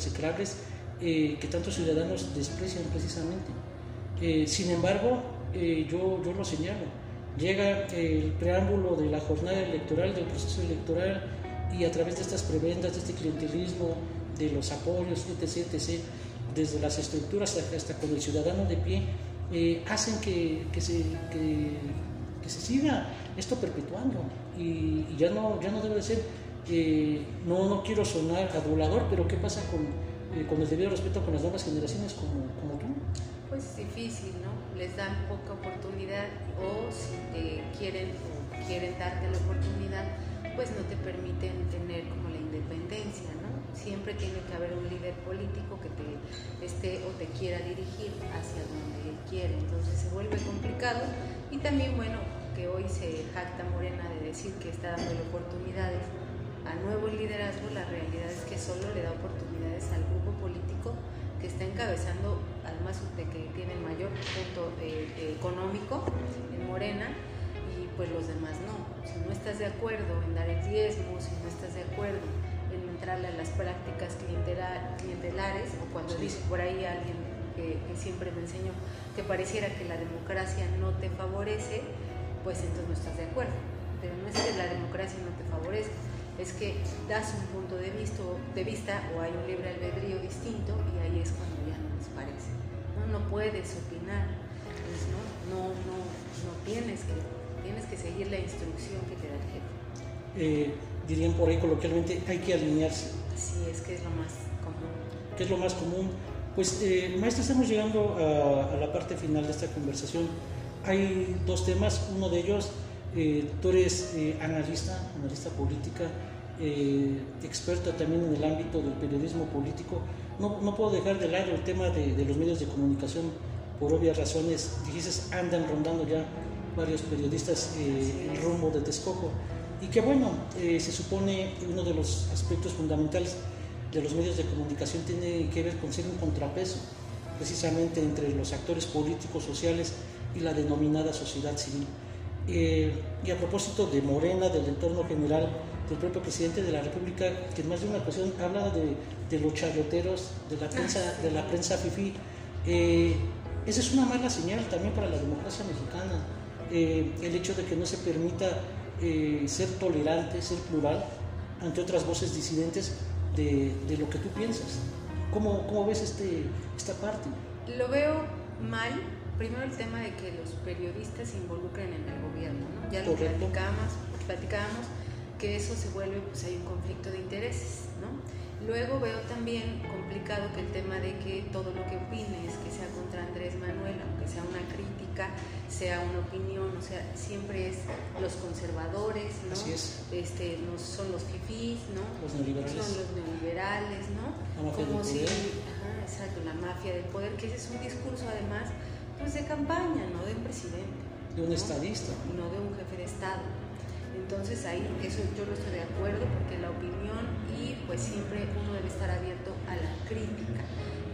execrables eh, que tantos ciudadanos desprecian precisamente. Eh, sin embargo, eh, yo, yo lo señalo, llega el preámbulo de la jornada electoral, del proceso electoral, y a través de estas prebendas, de este clientelismo, de los apoyos, etc., etc., desde las estructuras hasta con el ciudadano de pie, hacen que, que, se, que, se siga esto perpetuando y, ya, no, ya no debe de ser, no, no quiero sonar adulador, pero ¿qué pasa con, eh, con el debido respeto con las nuevas generaciones como, como tú? Pues es difícil, ¿no? Les dan poca oportunidad o si te quieren quieren darte la oportunidad, pues no te permiten tener como la independencia, ¿no? Siempre tiene que haber un líder político que te esté o te quiera dirigir hacia donde él quiere, entonces se vuelve complicado y también, bueno, que hoy se jacta Morena de decir que está dando oportunidades a nuevos liderazgos, la realidad es que solo le da oportunidades al grupo político que está encabezando, además de que tiene el mayor punto eh, eh, económico en Morena, y pues los demás no. Si no estás de acuerdo en dar el diezmo, si no estás de acuerdo en entrarle a las prácticas clientelares, o cuando dice por ahí alguien que, que siempre me enseñó que pareciera que la democracia no te favorece, pues entonces no estás de acuerdo. Pero no es que la democracia no te favorezca, es que das un punto de vista, de vista o hay un libre albedrío distinto y ahí es cuando ya no les parece. No, no puedes opinar, pues, ¿no? No, no, no tienes que, tienes que seguir la instrucción que te da el jefe. Eh, dirían por ahí coloquialmente, hay que alinearse. Sí, es que es lo más común. ¿Qué es lo más común? Pues, eh, maestra, estamos llegando a, a la parte final de esta conversación. Hay dos temas, uno de ellos eh, tú eres eh, analista, analista política, eh, experta también en el ámbito del periodismo político. No, no puedo dejar de lado el tema de, de, los medios de comunicación por obvias razones. Dijiste, andan rondando ya varios periodistas el rumbo de Texcoco. Y que bueno, se supone uno de los aspectos fundamentales de los medios de comunicación tiene que ver con ser un contrapeso precisamente entre los actores políticos, sociales y la denominada sociedad civil. Eh, y a propósito de Morena, del entorno general, del propio presidente de la República, que en más de una ocasión habla de, de los chayoteros, de la prensa, ah, de la prensa fifí, eh, esa es una mala señal también para la democracia mexicana. Eh, el hecho de que no se permita ser tolerante, ser plural ante otras voces disidentes de, de lo que tú piensas. ¿Cómo, ¿Cómo, ves este, esta parte? Lo veo mal primero el tema de que los periodistas se involucren en el gobierno, ¿no? Ya lo platicábamos, platicábamos que eso se vuelve, pues hay un conflicto de intereses, ¿no? Luego veo también complicado que el tema de que todo lo que opines, que sea contra Andrés Manuel, aunque sea una crítica, sea una opinión, o sea, siempre es los conservadores, ¿no? Así es. Este, no, son los fifís, ¿no? Los neoliberales. Son los neoliberales, ¿no? La mafia Como del si, poder. ajá, exacto, la mafia del poder, que ese es un discurso además pues de campaña, no de un presidente. De un estadista. No de un jefe de Estado. Entonces ahí eso yo no estoy de acuerdo porque la opinión y pues siempre uno debe estar abierto a la crítica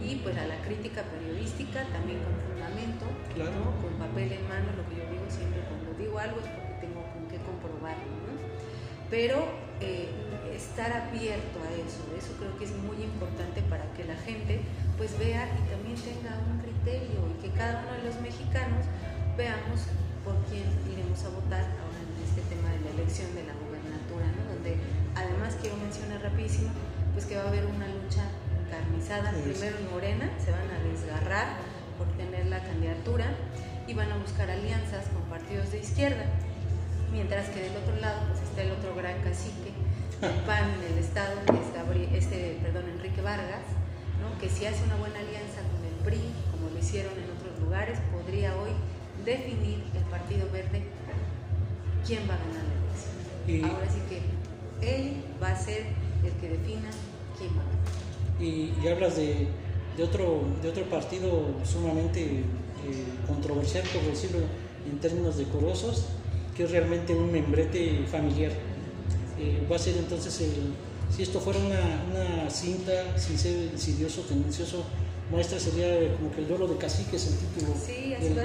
y pues a la crítica periodística también con fundamento, claro. con papel en mano, lo que yo digo siempre cuando digo algo es porque tengo con qué comprobarlo, ¿no? Pero eh, estar abierto a eso, eso creo que es muy importante para que la gente pues vea y también tenga un criterio y que cada uno de los mexicanos veamos por quién iremos a votar ahora en este tema de la elección de la gobernatura, ¿no? donde además quiero mencionar rapidísimo pues que va a haber una lucha encarnizada, primero en Morena, se van a desgarrar por tener la candidatura y van a buscar alianzas con partidos de izquierda, mientras que del otro lado pues está el otro gran cacique el PAN en el Estado, que es este, perdón, Enrique Vargas, que si hace una buena alianza con el PRI, lo hicieron en otros lugares, podría hoy definir el Partido Verde quién va a ganar la elección. Ahora sí que él va a ser el que defina quién va a ganar. Y, hablas de, de, otro, de otro partido sumamente eh, controversial, por decirlo en términos decorosos, que es realmente un membrete familiar. Eh, va a ser entonces el, si esto fuera una, una cinta, sin ser insidioso, tendencioso, muestra sería como que el duelo de caciques, el título sí, del,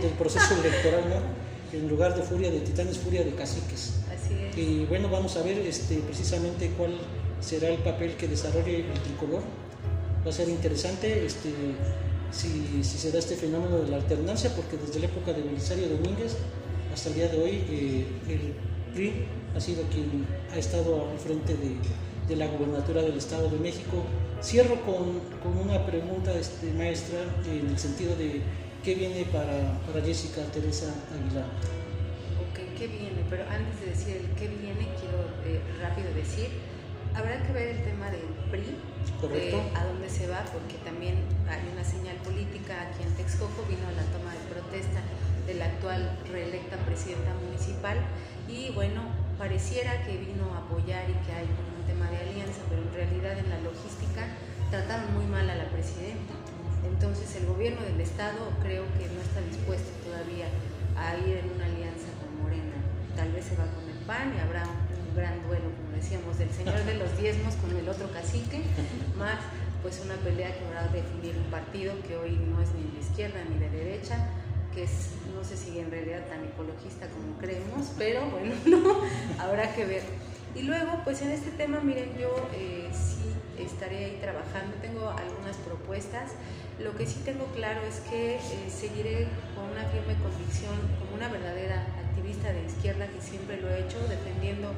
del, proceso electoral, ¿no? En lugar de furia de titanes, furia de caciques. Así es. Y bueno, vamos a ver este, precisamente cuál será el papel que desarrolle el tricolor va a ser interesante este, si, si, se da este fenómeno de la alternancia, porque desde la época de Belisario Domínguez hasta el día de hoy eh, el PRI ha sido quien ha estado al frente de, de, la gubernatura del Estado de México. Cierro con, con una pregunta este, maestra en el sentido de qué viene para, para Jessica Teresa Aguilar. Ok, ¿qué viene? Pero antes de decir el qué viene, quiero eh, rápido decir Habrá que ver el tema del PRI, a dónde se va, porque también hay una señal política. Aquí en Texcoco vino la toma de protesta de la actual reelecta presidenta municipal y bueno, pareciera que vino a apoyar y que hay un tema de alianza, pero en realidad en la logística trataron muy mal a la presidenta. Entonces el gobierno del estado creo que no está dispuesto todavía a ir en una alianza con Morena. Tal vez se va con el PAN y habrá un gran duelo decíamos, del señor de los diezmos con el otro cacique, más pues una pelea que a definir un partido que hoy no es ni de izquierda ni de derecha, que es, no sé si en realidad tan ecologista como creemos, pero bueno, no, habrá que ver. Y luego, pues en este tema, miren, yo eh, sí estaré ahí trabajando, tengo algunas propuestas. Lo que sí tengo claro es que eh, seguiré con una firme convicción como una verdadera activista de izquierda que siempre lo he hecho, defendiendo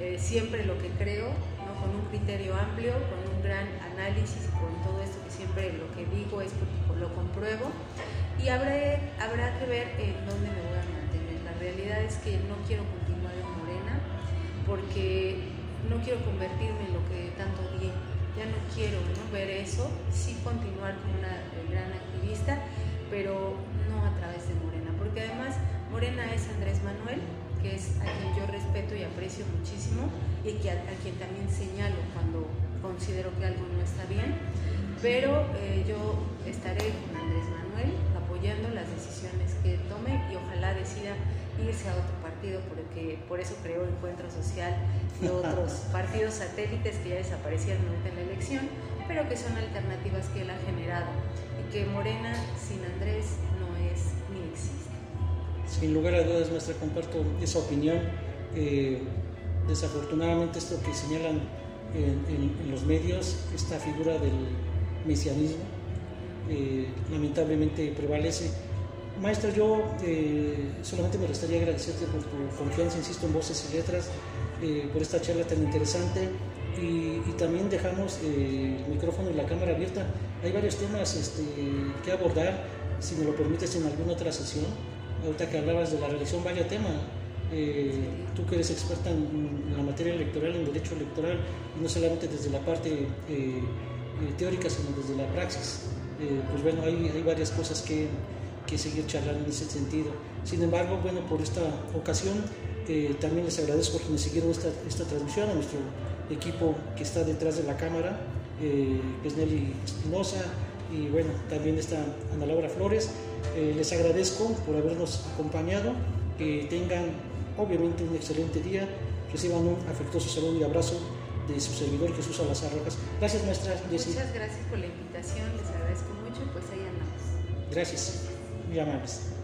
eh, siempre lo que creo, ¿no? con un criterio amplio, con un gran análisis, con todo esto que siempre lo que digo es porque lo compruebo y habrá, habrá que ver en dónde me voy a mantener. La realidad es que no quiero continuar en Morena porque no quiero convertirme en lo que tanto di. Ya no quiero ¿no? ver eso, sí continuar como una gran activista, pero no a través de Morena, porque además Morena es Andrés Manuel, que es a quien yo respeto y aprecio muchísimo y a, quien también señalo cuando considero que algo no está bien, pero eh, yo estaré con Andrés Manuel decisiones que tome y ojalá decida irse a otro partido, porque por eso creó Encuentro Social y otros partidos satélites que ya desaparecieron en la elección, pero que son alternativas que él ha generado y que Morena sin Andrés no es ni existe. Sin lugar a dudas, maestra, comparto esa opinión. Eh, desafortunadamente, esto que señalan en, los medios, esta figura del mesianismo, eh, lamentablemente prevalece. Maestra, yo eh, solamente me restaría agradecerte por tu confianza, insisto, en voces y letras, por esta charla tan interesante y, también dejamos el micrófono y la cámara abierta. Hay varios temas este, que abordar, si me lo permites, en alguna otra sesión ahorita que hablabas de la religión, vaya tema. Eh, tú que eres experta en, la materia electoral, en derecho electoral, no solamente desde la parte eh, eh, teórica, sino desde la praxis. pues bueno, hay varias cosas que, que, seguir charlando en ese sentido. Sin embargo, bueno, por esta ocasión también les agradezco que me siguieron esta, esta transmisión, a nuestro equipo que está detrás de la cámara, que es Nelly Espinosa, y bueno, también está Ana Laura Flores. Eh, les agradezco por habernos acompañado, que tengan obviamente un excelente día, reciban un afectuoso saludo y abrazo de su servidor Jesús Salazar Rojas. Gracias maestra Muchas gracias por la invitación, les agradezco mucho, pues ahí andamos. Gracias, muy amables.